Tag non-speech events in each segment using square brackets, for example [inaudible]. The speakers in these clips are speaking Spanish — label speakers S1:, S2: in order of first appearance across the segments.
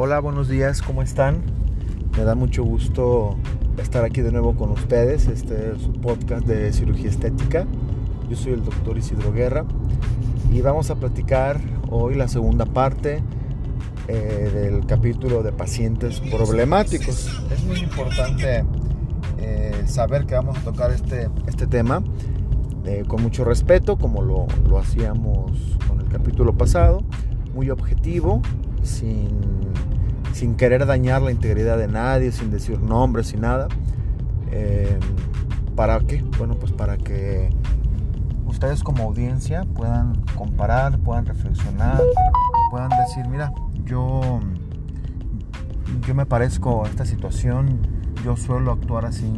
S1: Hola, buenos días, ¿cómo están? Me da mucho gusto estar aquí de nuevo con ustedes. Este es un podcast de cirugía estética. Yo soy el doctor Isidro Guerra y vamos a platicar hoy la segunda parte eh, del capítulo de pacientes problemáticos. Es muy importante eh, saber que vamos a tocar este, este tema eh, con mucho respeto, como lo, lo hacíamos con el capítulo pasado, muy objetivo, sin, sin querer dañar la integridad de nadie, sin decir nombres, sin nada. ¿Para qué? Bueno, pues para que ustedes como audiencia puedan comparar, puedan reflexionar, puedan decir, mira, yo, yo me parezco a esta situación, yo suelo actuar así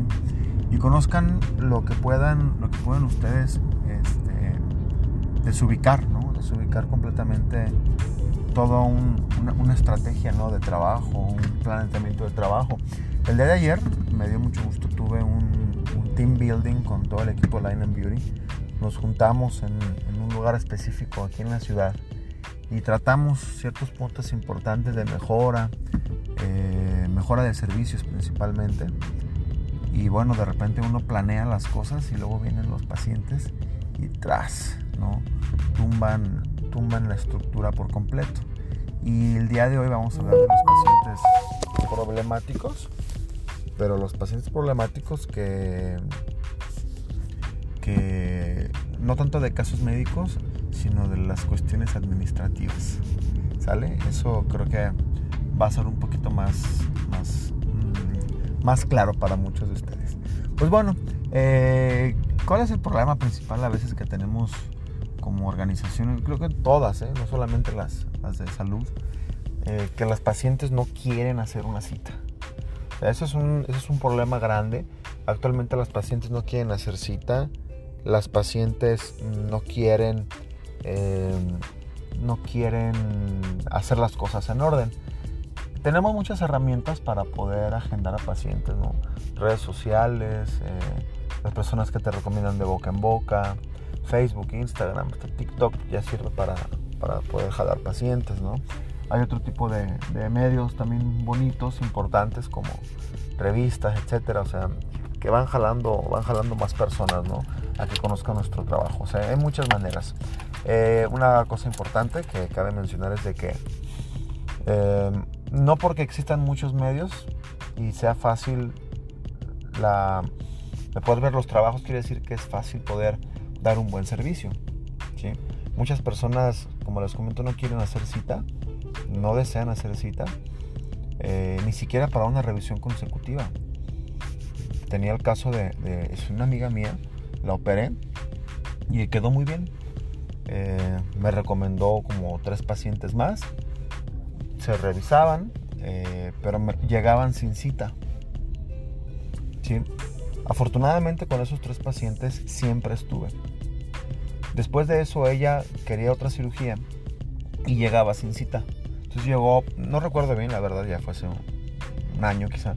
S1: y conozcan lo que puedan, lo que puedan ustedes este, desubicar, ¿no? Desubicar completamente toda una, estrategia ¿no? de trabajo, un planteamiento de trabajo. El día de ayer me dio mucho gusto, tuve un, team building con todo el equipo Line and Beauty. Nos juntamos en, en un lugar específico aquí en la ciudad y tratamos ciertos puntos importantes de mejora, eh, mejora de servicios principalmente. Y bueno, de repente uno planea las cosas y luego vienen los pacientes y tras, ¿no? Tumban, tumban la estructura por completo. Y el día de hoy vamos a hablar de los pacientes problemáticos, pero los pacientes problemáticos que, que no tanto de casos médicos, sino de las cuestiones administrativas. ¿Sale? Eso creo que va a ser un poquito más, más, mm, más claro para muchos de ustedes. Pues bueno, eh, ¿cuál es el problema principal a veces que tenemos como organización? Creo que todas, ¿eh? no solamente las, las de salud, eh, que las pacientes no quieren hacer una cita. eso, es un, eso es un problema grande. Actualmente las pacientes no quieren hacer cita, las pacientes no quieren Em, no quieren hacer las cosas en orden. Tenemos muchas herramientas para poder agendar a pacientes, redes sociales, eh, las personas que te recomiendan de boca en boca, Facebook, Instagram, TikTok ya sirve para, para poder jalar pacientes. ¿no? Hay otro tipo de, medios también bonitos, importantes, como revistas, etcétera, o sea, que van jalando, van jalando más personas ¿no? a que conozcan nuestro trabajo. O sea, hay muchas maneras. Eh, una cosa importante que cabe mencionar es de que eh, no porque existan muchos medios y sea fácil la, de poder ver los trabajos, quiere decir que es fácil poder dar un buen servicio. Muchas personas, como les comento, no quieren hacer cita, no desean hacer cita, eh, ni siquiera para una revisión consecutiva. Tenía el caso de, de es una amiga mía, la operé y quedó muy bien eh, me recomendó como tres pacientes más. Se revisaban, eh, pero llegaban sin cita. ¿Sí? Afortunadamente con esos tres pacientes siempre estuve. Después de eso ella quería otra cirugía y llegaba sin cita. Entonces llegó, no recuerdo bien, la verdad ya fue hace un año quizá.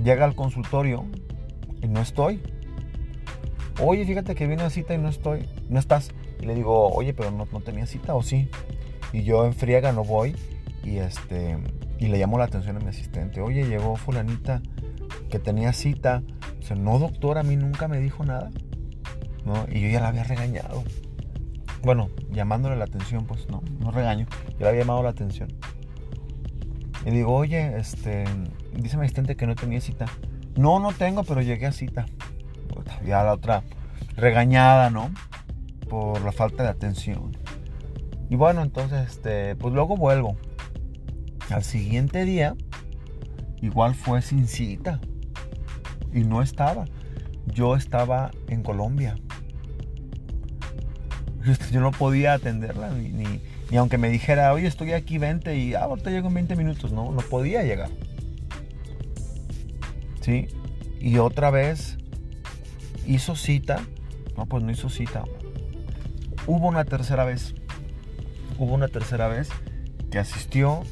S1: Llega al consultorio y no estoy. Oye, fíjate que viene a cita y no estoy, no estás. Y le digo, oye, pero no, no tenía cita o sí. Y yo en friega no voy y este y le llamo la atención a mi asistente. Oye, llegó fulanita que tenía cita. No doctor, a mí nunca me dijo nada. ¿no? Y yo ya la había regañado. Bueno, llamándole la atención, pues no, no regaño. Yo le había llamado la atención. Y digo, oye, este, dice mi asistente que no tenía cita. No, no tengo, pero llegué a cita. Ya la otra regañada, ¿no? por la falta de atención. Y bueno, entonces, este, pues luego vuelvo. Al siguiente día, igual fue sin cita. Y no estaba. Yo estaba en Colombia. Yo no podía atenderla, ni, ni, aunque me dijera, oye, estoy aquí, 20 y ah, ahorita llego en 20 minutos. No, no podía llegar. ¿Sí? Y otra vez hizo cita. No, pues no hizo cita. Hubo una tercera vez. Hubo una tercera vez que asistió.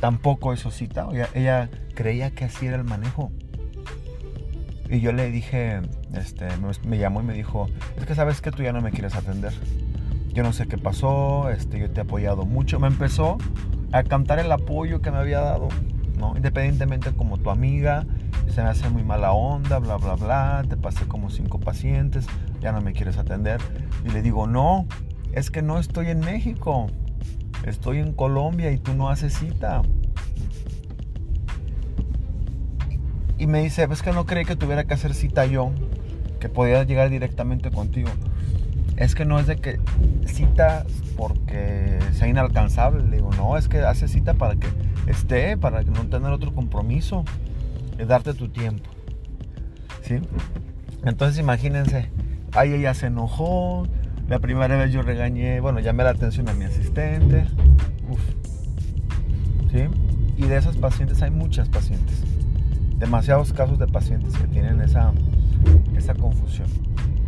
S1: Tampoco hizo cita. Ella, creía que así era el manejo. Y yo le dije, este, me, llamó y me dijo, es que sabes que tú ya no me quieres atender. Yo no sé qué pasó, este, yo te he apoyado mucho. Me empezó a cantar el apoyo que me había dado, ¿no? Independientemente como tu amiga, se me hace muy mala onda, bla, bla, bla, te pasé como cinco pacientes, ya no me quieres atender. Y le digo, no, es que no estoy en México, estoy en Colombia y tú no haces cita. Y me dice, es que no creí que tuviera que hacer cita yo, que podía llegar directamente contigo. Es que no es de que cita porque sea inalcanzable. Le digo, no, es que hace cita para que esté, para no tener otro compromiso, es darte tu tiempo. ¿Sí? Entonces imagínense, ahí ella se enojó, la primera vez yo regañé, bueno, llamé la atención a mi asistente. Uf. ¿Sí? Y de esas pacientes hay muchas pacientes demasiados casos de pacientes que tienen esa, esa confusión.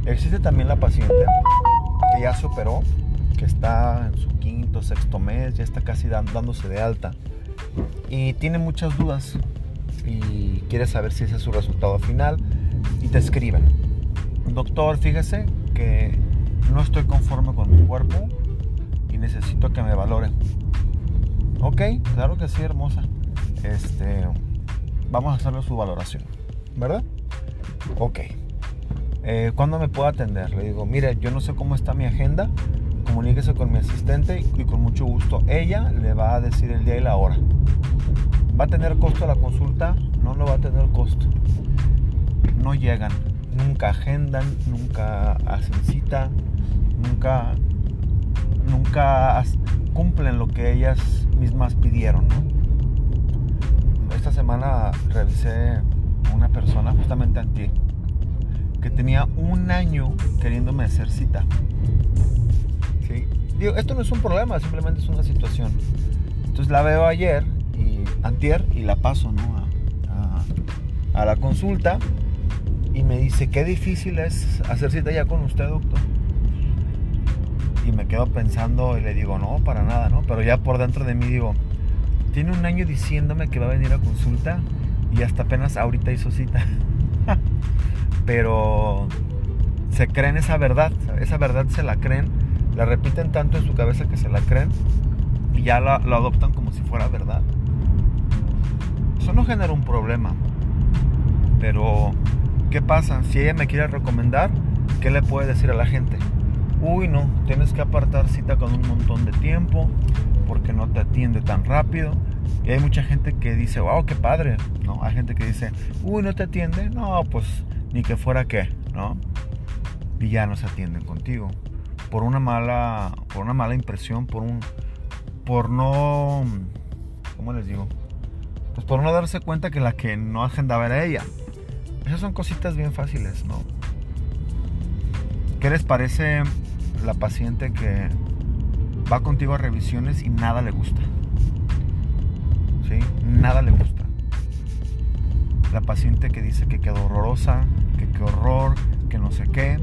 S1: Existe también la paciente que ya se operó, que está en su quinto, sexto mes, ya está casi dándose de alta y tiene muchas dudas y quiere saber si ese es su resultado final y te escriben. Doctor, fíjese que no estoy conforme con mi cuerpo y necesito que me valore. Ok, claro que sí, hermosa. Este, vamos a hacerle su valoración, ¿verdad? Ok. Eh, ¿Cuándo me puedo atender? Le digo, mire, yo no sé cómo está mi agenda, comuníquese con mi asistente y, con mucho gusto ella le va a decir el día y la hora. ¿Va a tener costo la consulta? No, no va a tener costo. No llegan, nunca agendan, nunca hacen cita, nunca, nunca cumplen lo que ellas mismas pidieron, ¿no? Semana revisé una persona justamente ti que tenía un año queriéndome hacer cita. ¿Sí? Digo, esto no es un problema, simplemente es una situación. Entonces la veo ayer y antier y la paso ¿no? a, a, la consulta y me dice, qué difícil es hacer cita ya con usted, doctor. Y me quedo pensando y le digo, no, para nada, ¿no? Pero ya por dentro de mí digo, tiene un año diciéndome que va a venir a consulta y hasta apenas ahorita hizo cita. [laughs] Pero se creen esa verdad, esa verdad se la creen, la repiten tanto en su cabeza que se la creen y ya lo, adoptan como si fuera verdad. Eso no genera un problema. Pero, ¿qué pasa? Si ella me quiere recomendar, ¿qué le puede decir a la gente? Uy, no, tienes que apartar cita con un montón de tiempo, porque no te atiende tan rápido. Y hay mucha gente que dice, wow, qué padre, ¿no? Hay gente que dice, uy, no te atiende. No, pues ni que fuera qué, ¿no? Y ya no se atienden contigo. Por una mala, por una mala impresión, por un, por no, ¿cómo les digo? Pues por no darse cuenta que la que no agendaba era ella. Esas son cositas bien fáciles, ¿no? ¿Qué les parece la paciente que va contigo a revisiones y nada le gusta. ¿Sí? Nada le gusta. La paciente que dice que quedó horrorosa, que qué horror, que no sé qué,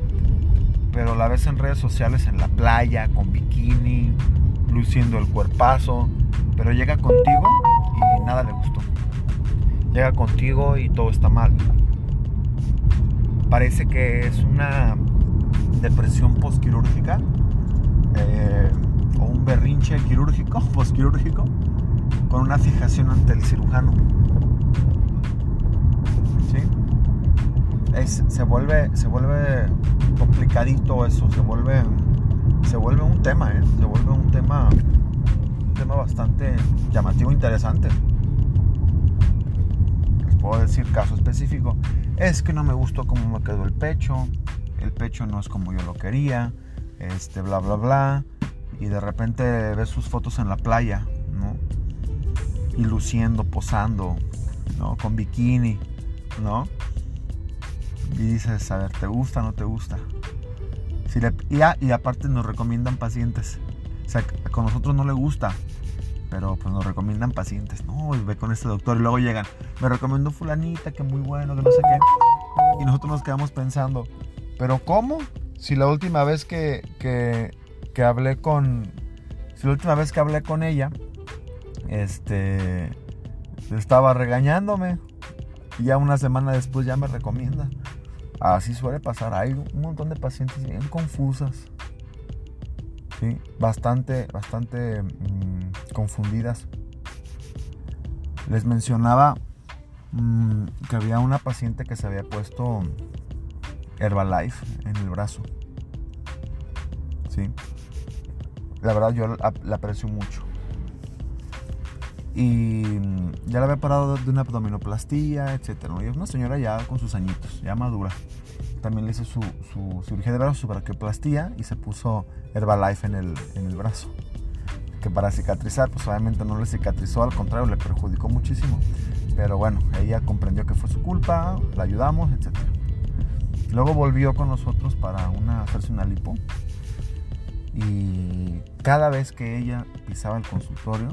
S1: pero la ves en redes sociales en la playa, con bikini, luciendo el cuerpazo, pero llega contigo y nada le gustó. Llega contigo y todo está mal. Parece que es una depresión postquirúrgica. Eh, o un berrinche quirúrgico, [laughs] postquirúrgico, con una fijación ante el cirujano. ¿Sí? se, vuelve, se vuelve complicadito eso, se vuelve, se vuelve un tema, ¿eh? se vuelve un tema, un tema bastante llamativo, interesante. Les puedo decir caso específico. Es que no me gustó cómo me quedó el pecho, el pecho no es como yo lo quería, este, bla, bla, bla y de repente ves sus fotos en la playa, ¿no? Y luciendo, posando, ¿no? Con bikini, ¿no? Y dices, a ver, ¿te gusta o no te gusta? Si y, y aparte nos recomiendan pacientes. O sea, con nosotros no le gusta, pero pues nos recomiendan pacientes. No, ve con este doctor y luego llegan. Me recomendó fulanita, que muy bueno, que no sé qué. Y nosotros nos quedamos pensando, ¿pero cómo? Si la última vez que, que que hablé con. Si la última vez que hablé con ella, este. Estaba regañándome. Y ya una semana después ya me recomienda. Así suele pasar. Hay un montón de pacientes bien confusas. Sí, bastante, bastante mm, confundidas. Les mencionaba mm, que había una paciente que se había puesto Herbalife en el brazo. ¿Sí? La verdad yo la, aprecio mucho. Y mm, ya la había parado de una abdominoplastía, etc. Y es una señora ya con sus añitos, ya madura. También le hice su, cirugía de brazo, su braquioplastía y se puso Herbalife en el, en el brazo que para cicatrizar, pues obviamente no le cicatrizó, al contrario, le perjudicó muchísimo. Pero bueno, ella comprendió que fue su culpa, la ayudamos, etc. Luego volvió con nosotros para una, hacerse una lipo. Y cada vez que ella pisaba el consultorio,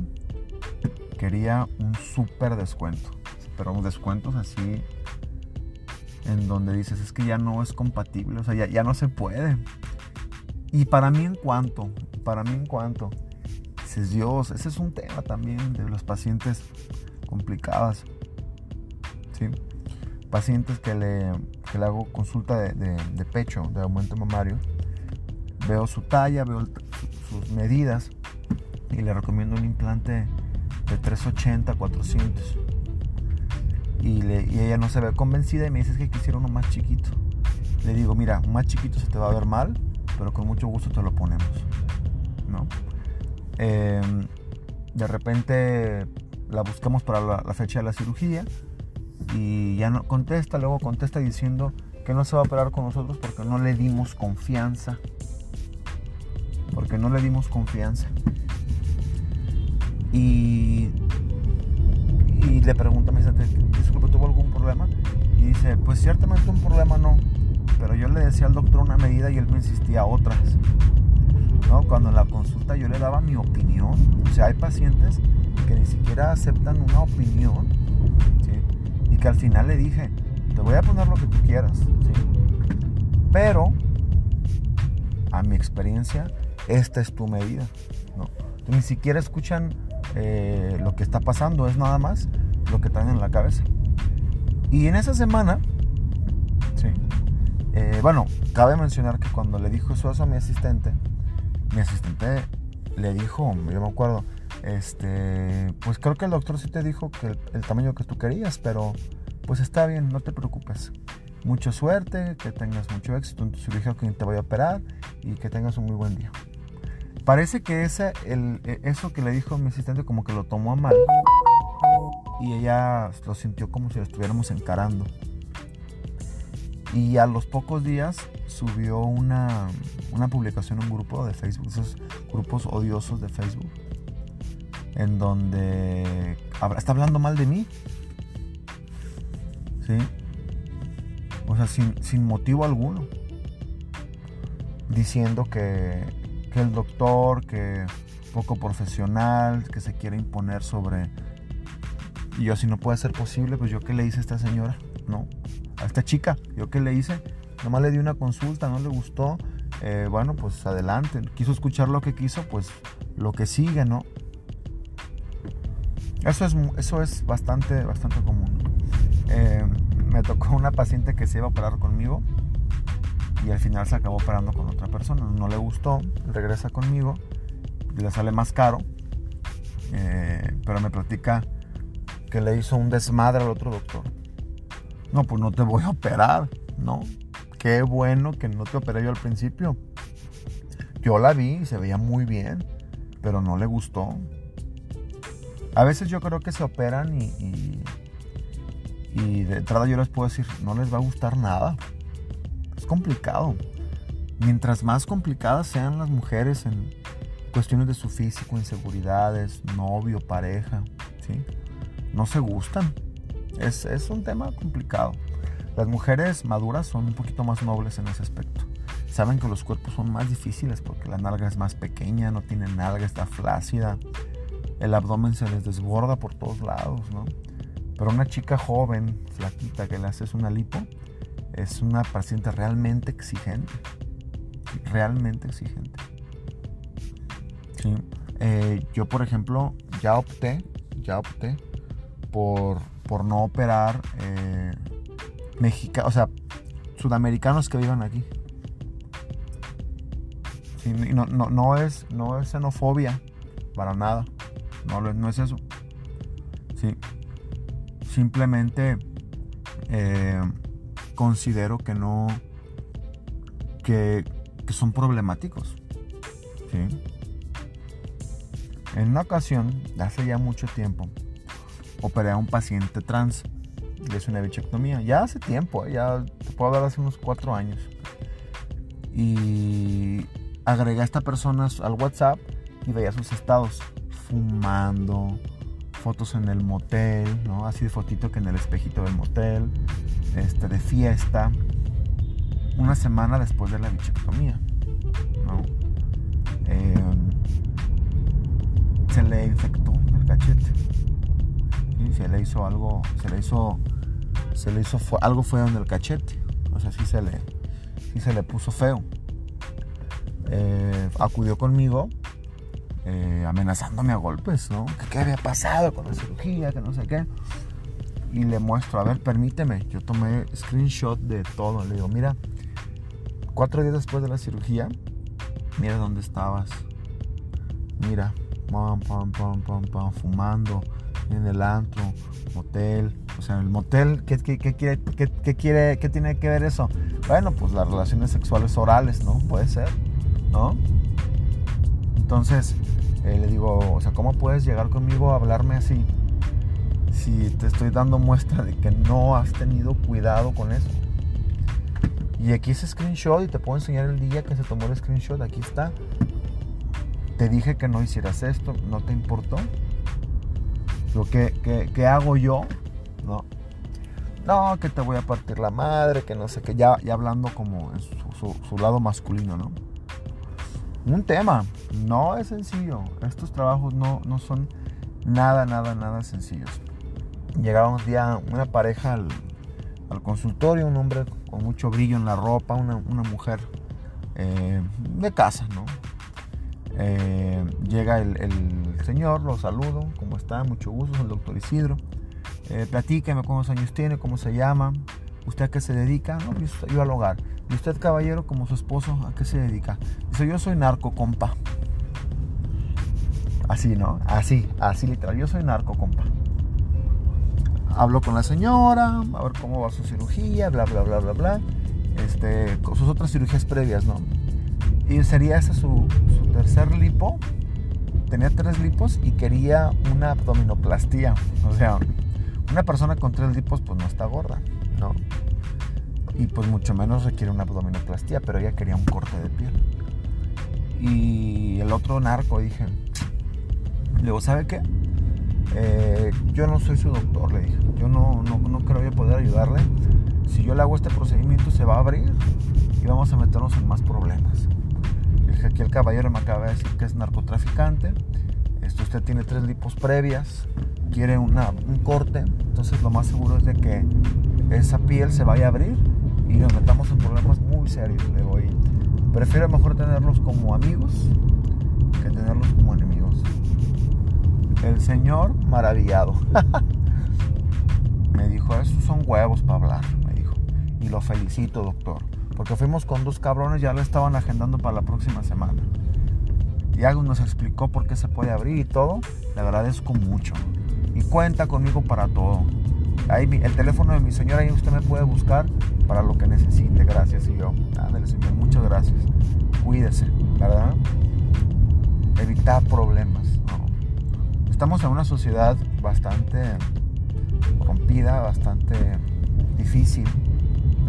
S1: quería un súper descuento. Pero descuentos así en donde dices, es que ya no es compatible, o sea, ya, ya no se puede. Y para mí en cuanto, para mí en cuanto, Dios, ese es un tema también de los pacientes complicadas. ¿sí? Pacientes que le, le hago consulta de, pecho, de aumento mamario, veo su talla, veo sus medidas y le recomiendo un implante de 380, 400. Y, y, ella no se ve convencida y me dice que quisiera uno más chiquito. Le digo, mira, más chiquito se te va a ver mal, pero con mucho gusto te lo ponemos. ¿no? Em, de repente la buscamos para la, fecha de la cirugía y ya no contesta, luego contesta diciendo que no se va a operar con nosotros porque no le dimos confianza. Porque no le dimos confianza. Y, y le pregunta a mi disculpe, ¿tuvo algún problema? Y dice, pues ciertamente un problema no, pero yo le decía al doctor una medida y él me insistía otras. Cuando en la consulta yo le daba mi opinión. O sea, hay pacientes que ni siquiera aceptan una opinión. Que al final le dije, te voy a poner lo que tú quieras. Pero, a mi experiencia, esta es tu medida. Ni siquiera escuchan eh, lo que está pasando, es nada más lo que traen en la cabeza. Y en esa semana, eh, bueno, cabe mencionar que cuando le dijo eso a mi asistente, mi asistente le dijo, yo me acuerdo, este, pues creo que el doctor sí te dijo que el, tamaño que tú querías, pero pues está bien, no te preocupes. Mucha suerte, que tengas mucho éxito en tu cirugía, que te voy a operar y que tengas un muy buen día. Parece que ese, el, e, eso que le dijo mi asistente como que lo tomó a mal y ella lo sintió como si lo estuviéramos encarando. Y a los pocos días subió una, publicación en un grupo de Facebook, esos grupos odiosos de Facebook, en donde está hablando mal de mí. ¿Sí? O sea, sin, motivo alguno. Diciendo que, que el doctor, que poco profesional, que se quiere imponer sobre... Y yo, si no puede ser posible, pues yo qué le hice a esta señora, ¿no? A esta chica, yo qué le hice Nomás le di una consulta, no le gustó. Eh, bueno, pues adelante. Quiso escuchar lo que quiso, pues lo que sigue, ¿no? Eso es, eso es bastante, bastante común. Eh, me tocó una paciente que se iba a operar conmigo y al final se acabó operando con otra persona. No le gustó, regresa conmigo le sale más caro. Eh, pero me platica que le hizo un desmadre al otro doctor. No, pues no te voy a operar, ¿no? qué bueno que no te operé yo al principio. Yo la vi y se veía muy bien, pero no le gustó. A veces yo creo que se operan y, de entrada yo les puedo decir, no les va a gustar nada. Es complicado. Mientras más complicadas sean las mujeres en cuestiones de su físico, inseguridades, novio, pareja, ¿sí? no se gustan. Es, es un tema complicado. Las mujeres maduras son un poquito más nobles en ese aspecto. Saben que los cuerpos son más difíciles porque la nalga es más pequeña, no tiene nalga, está flácida, el abdomen se les desborda por todos lados, ¿no? Pero una chica joven, flaquita, que le haces una lipo, es una paciente realmente exigente. Realmente exigente. Sí. Eh, yo, por ejemplo, ya opté, ya opté por, por no operar eh, mexicanos, o sea, sudamericanos que vivan aquí. no, no, no, es, no es xenofobia, para nada. No, no es eso. Sí. Simplemente eh, considero que no, que, que son problemáticos. ¿sí? En una ocasión, hace ya mucho tiempo, operé a un paciente trans. Y es una bichectomía. Ya hace tiempo, ya te puedo hablar hace unos cuatro años. Y agregué a esta persona al WhatsApp y veía sus estados. Fumando, fotos en el motel, ¿no? Así de fotito que en el espejito del motel. Este, de fiesta. Una semana después de la bichectomía. Em, se le infectó el cachete. Se le hizo algo, se le hizo, se le hizo algo feo en el cachete. O sea, sí se le, sí se le puso feo. Eh, acudió conmigo eh, amenazándome a golpes, ¿no? Qué había pasado con la cirugía, que no sé qué. Y le muestro, a ver, permíteme. Yo tomé screenshot de todo. Le digo, mira, cuatro días después de la cirugía, mira dónde estabas. Mira, pam, pam, pam, pam, pam, fumando en el antro, motel. O sea, el motel, ¿qué, qué, qué quiere, qué, quiere, ¿qué tiene que ver eso? Bueno, pues las relaciones sexuales orales, ¿no? Puede ser, ¿no? Entonces, eh, le digo, o sea, ¿cómo puedes llegar conmigo a hablarme así? Si te estoy dando muestra de que no has tenido cuidado con eso. Y aquí ese screenshot y te puedo enseñar el día que se tomó el screenshot. Aquí está. Te dije que no hicieras esto, no te importó. Lo que, hago yo, no. No, que te voy a partir la madre, que no sé qué. Ya, ya hablando como en su lado masculino, ¿no? Un tema, no es sencillo. Estos trabajos no, no son nada, nada, nada sencillos. Llegaba un día una pareja al, al consultorio, un hombre con mucho brillo en la ropa, una, una mujer eh, de casa, ¿no? Eh, llega el, el, señor, lo saludo, ¿cómo está? Mucho gusto, soy el doctor Isidro. Eh, platíqueme cuántos años tiene, cómo se llama, usted a qué se dedica, no, yo, al hogar. ¿Y usted, caballero, como su esposo, a qué se dedica? Dice, yo soy narco, compa. Así, ¿no? Así, así literal. Yo soy narco, compa. Hablo con la señora, a ver cómo va su cirugía, bla, bla, bla, bla, bla. Este, con sus otras cirugías previas, ¿no? Y sería ese su, su tercer lipo. Tenía tres lipos y quería una abdominoplastía. O sea, una persona con tres lipos pues no está gorda, ¿no? Y pues mucho menos requiere una abdominoplastía, pero ella quería un corte de piel. Y el otro narco, dije, le digo, ¿sabe qué? Eh, yo no soy su doctor, le dije. Yo no, no, no creo poder ayudarle. Si yo le hago este procedimiento se va a abrir y vamos a meternos en más problemas. dije, aquí el caballero me acaba de decir que es narcotraficante. Esto usted tiene tres lipos previas, quiere una, un corte, entonces lo más seguro es de que esa piel se vaya a abrir y nos metamos en problemas muy serios. Le digo, y prefiero mejor tenerlos como amigos que tenerlos como enemigos. El señor maravillado. [laughs] me dijo, esos son huevos para hablar, me dijo. Y lo felicito, doctor. Porque fuimos con dos cabrones, ya lo estaban agendando para la próxima semana. Y algo nos explicó por qué se puede abrir y todo. Le agradezco mucho. Y cuenta conmigo para todo. Ahí el teléfono de mi señora, ahí usted me puede buscar para lo que necesite. Gracias. Y yo, ándale, señor, muchas gracias. Cuídese, ¿verdad? Evitar problemas. Estamos en una sociedad bastante rompida, bastante difícil.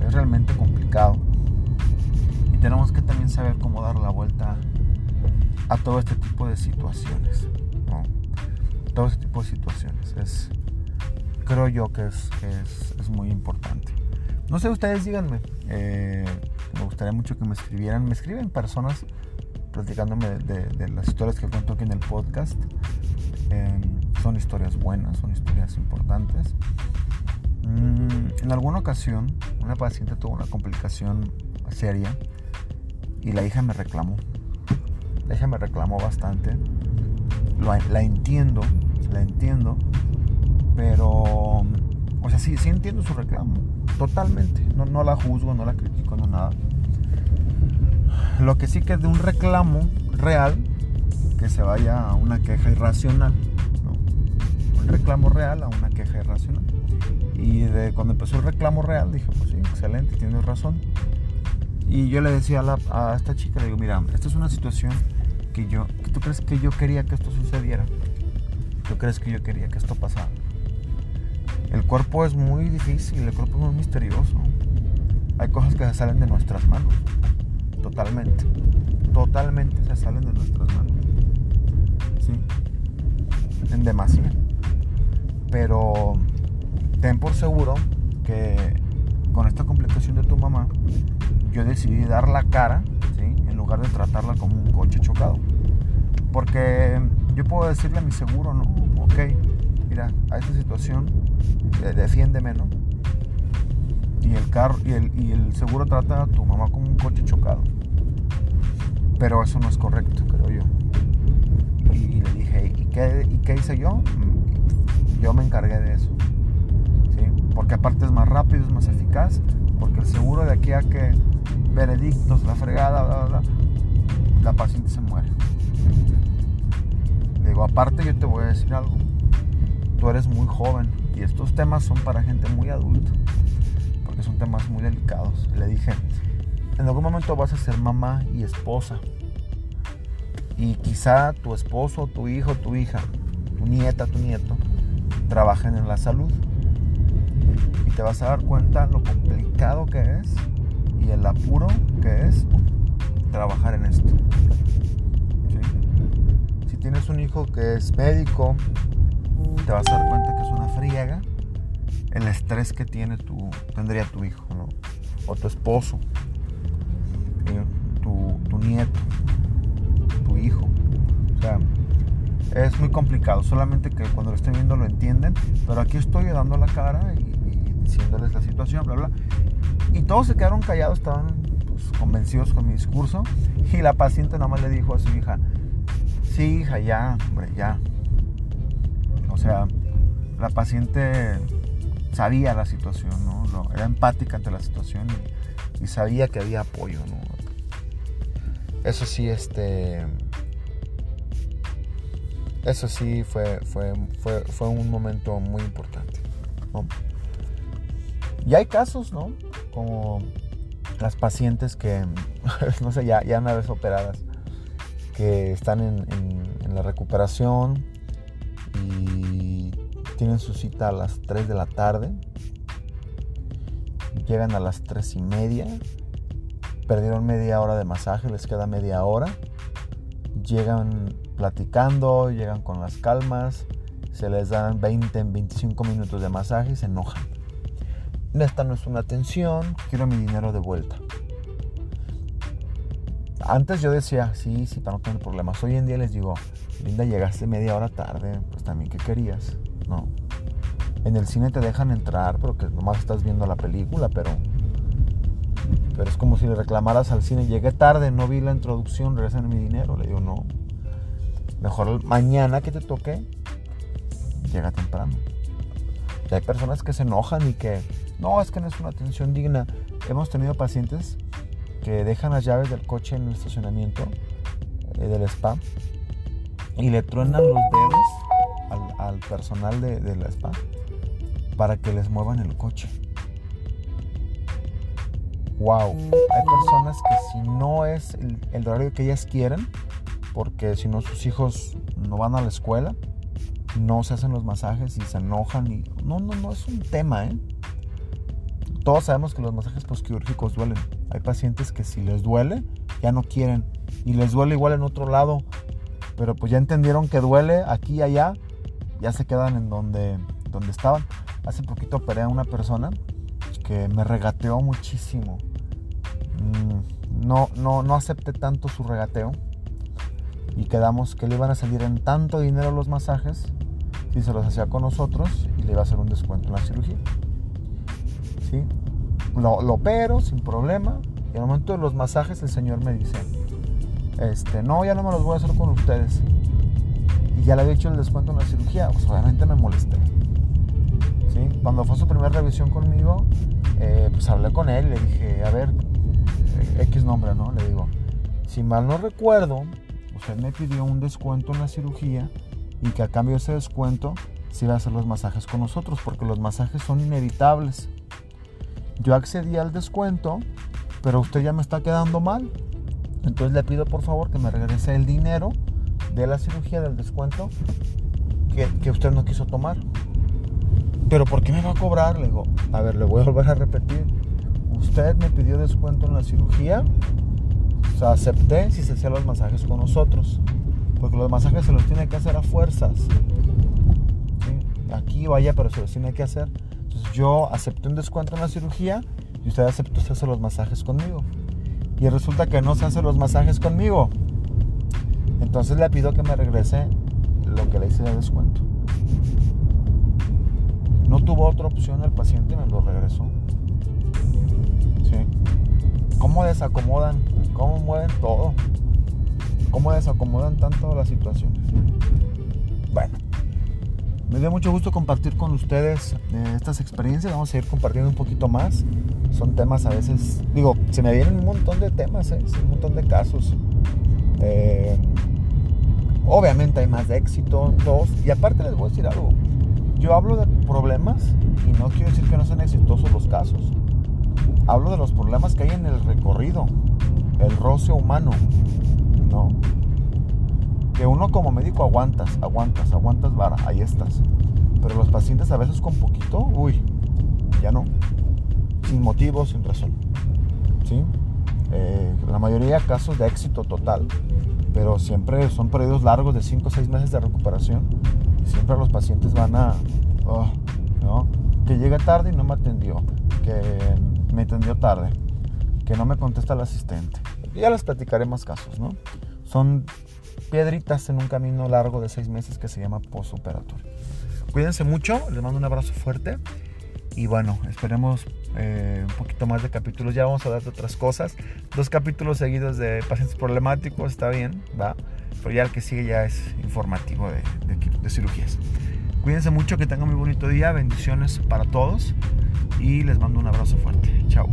S1: Es realmente complicado. Y tenemos que también saber cómo dar la vuelta a todo este tipo de situaciones. Todo este tipo de situaciones. Es, creo yo que es, es, muy importante. No sé, ustedes díganme. Eh, me gustaría mucho que me escribieran. Me escriben personas platicándome de, las historias que cuento aquí en el podcast. Son historias buenas, son historias importantes. Mm, en alguna ocasión, una paciente tuvo una complicación seria y la hija me reclamó. La hija me reclamó bastante. la entiendo, la entiendo pero, o sea, sí, sí entiendo su reclamo, totalmente. No, no la juzgo, no la critico, no nada. Lo que sí que es de un reclamo real, que se vaya a una queja irracional, un reclamo real a una queja irracional. Y de cuando empezó el reclamo real dije, pues sí, excelente, tienes razón. Y yo le decía a, a esta chica, le digo, mira, esta es una situación que yo, ¿tú crees que yo quería que esto sucediera? ¿Tú crees que yo quería que esto pasara? El cuerpo es muy difícil, el cuerpo es muy misterioso. Hay cosas que se salen de nuestras manos, totalmente. Totalmente se salen de nuestras manos. Sí. En demasía. Pero ten por seguro que con esta complicación de tu mamá, yo decidí dar la cara, ¿sí? en lugar de tratarla como un coche chocado. Porque yo puedo decirle a mi seguro, no, ok, mira, a esta situación, defiéndeme, ¿no? Y el, carro, y, el, seguro trata a tu mamá como un coche chocado. Pero eso no es correcto, creo yo. Y le dije, ¿y qué, ¿y qué hice yo? Yo me encargué de eso. ¿sí? Porque aparte es más rápido, es más eficaz. Porque el seguro de aquí a que veredictos, la fregada, bla, bla, bla, la paciente se muere. Digo, aparte yo te voy a decir algo. Tú eres muy joven y estos temas son para gente muy adulta. Porque son temas muy delicados. Le dije, en algún momento vas a ser mamá y esposa. Y quizá tu esposo, tu hijo, tu hija, tu nieta, tu nieto, trabajen en la salud. Y te vas a dar cuenta lo complicado que es y el apuro que es trabajar en esto. Si tienes un hijo que es médico, te vas a dar cuenta que es una friega el estrés que tiene tu, tendría tu hijo, O tu esposo, tu, tu nieto, tu hijo. O sea, es muy complicado. Solamente que cuando lo estén viendo lo entienden. Pero aquí estoy dando la cara y, diciéndoles la situación, bla, bla. Y todos se quedaron callados, estaban pues, convencidos con mi discurso. Y la paciente nada más le dijo a su hija, sí, hija, ya, hombre, ya. Sea, la paciente sabía la situación, ¿no? Era empática ante la situación y, sabía que había apoyo, ¿no? Eso sí, este... Eso sí fue, fue, fue, fue un momento muy importante. Y hay casos, ¿no? Como las pacientes que, [laughs] no sé, ya, ya una vez operadas, que están en, en la recuperación y tienen su cita a las 3 de la tarde, llegan a las 3 y media, perdieron media hora de masaje, les queda media hora, llegan platicando, llegan con las calmas, se les dan 20 en 25 minutos de masaje y se enojan. Esta no es una atención, quiero mi dinero de vuelta. Antes yo decía, sí, sí, para no tener problemas. Hoy en día les digo, Linda, llegaste media hora tarde, pues también, ¿qué querías? No. En el cine te dejan entrar porque nomás estás viendo la película, pero. Pero es como si le reclamaras al cine, llegué tarde, no vi la introducción, regresen mi dinero. Le digo, no. Mejor mañana que te toque, llega temprano. Y hay personas que se enojan y que, no, es que no es una atención digna. Hemos tenido pacientes que dejan las llaves del coche en el estacionamiento eh, del spa y le truenan los dedos al, personal de, la spa para que les muevan el coche. Wow, hay personas que si no es el, horario que ellas quieren, porque si no sus hijos no van a la escuela, no se hacen los masajes y se enojan y no, no, no es un tema, ¿eh? Todos sabemos que los masajes postquirúrgicos duelen. Hay pacientes que si les duele, ya no quieren y les duele igual en otro lado, pero pues ya entendieron que duele aquí y allá ya se quedan en donde, donde estaban. Hace poquito operé a una persona que me regateó muchísimo. Mm, no, no, no acepté tanto su regateo y quedamos que le iban a salir en tanto dinero los masajes si se los hacía con nosotros y le iba a hacer un descuento en la cirugía. ¿Sí? Lo, lo opero sin problema y el momento de los masajes el señor me dice, este, no, ya no me los voy a hacer con ustedes ya le había hecho el descuento en la cirugía, pues obviamente me molesté. ¿Sí? Cuando fue su primera revisión conmigo, eh, pues hablé con él y le dije, a ver, eh, X nombre, ¿no? Le digo, si mal no recuerdo, usted me pidió un descuento en la cirugía y que a cambio de ese descuento si va a hacer los masajes con nosotros, porque los masajes son inevitables. Yo accedí al descuento, pero usted ya me está quedando mal. Entonces le pido por favor que me regrese el dinero de la cirugía del descuento que, que usted no quiso tomar. Pero ¿por qué me va a cobrar? Le digo, a ver, le voy a volver a repetir. Usted me pidió descuento en la cirugía. O sea, acepté si se hacían los masajes con nosotros. Porque los masajes se los tiene que hacer a fuerzas. Aquí vaya, pero se los tiene que hacer. Entonces yo acepté un descuento en la cirugía y usted aceptó hacer los masajes conmigo. Y resulta que no se hace los masajes conmigo. Entonces le pido que me regrese lo que le hice de descuento. No tuvo otra opción el paciente y me lo regresó. ¿Sí? ¿Cómo desacomodan? ¿Cómo mueven todo? ¿Cómo desacomodan tanto las situaciones? Bueno, me dio mucho gusto compartir con ustedes eh, estas experiencias. Vamos a ir compartiendo un poquito más. Son temas a veces, digo, se me vienen un montón de temas, ¿eh? un montón de casos. Eh, obviamente hay más de éxito, dos. Y aparte les voy a decir algo. Yo hablo de problemas y no quiero decir que no sean exitosos los casos. Hablo de los problemas que hay en el recorrido, el roce humano, ¿no? que uno como médico aguantas, aguantas, aguantas vara, ahí estás. Pero los pacientes a veces con poquito, uy, ya no. Sin motivo, sin razón. ¿Sí? Eh, la mayoría casos de éxito total, pero siempre son periodos largos de 5 o 6 meses de recuperación. Siempre los pacientes van a, oh. Que llega tarde y no me atendió, que me atendió tarde, que no me contesta el asistente. Ya les platicaré más casos, ¿no? Son piedritas en un camino largo de seis meses que se llama postoperatorio. Cuídense mucho, les mando un abrazo fuerte y bueno, esperemos eh, un poquito más de capítulos. Ya vamos a de otras cosas. Dos capítulos seguidos de pacientes problemáticos, está bien, va. Pero ya el que sigue ya es informativo de, de cirugías. Cuídense mucho, que tengan muy bonito día, bendiciones para todos y les mando un abrazo fuerte. Chao.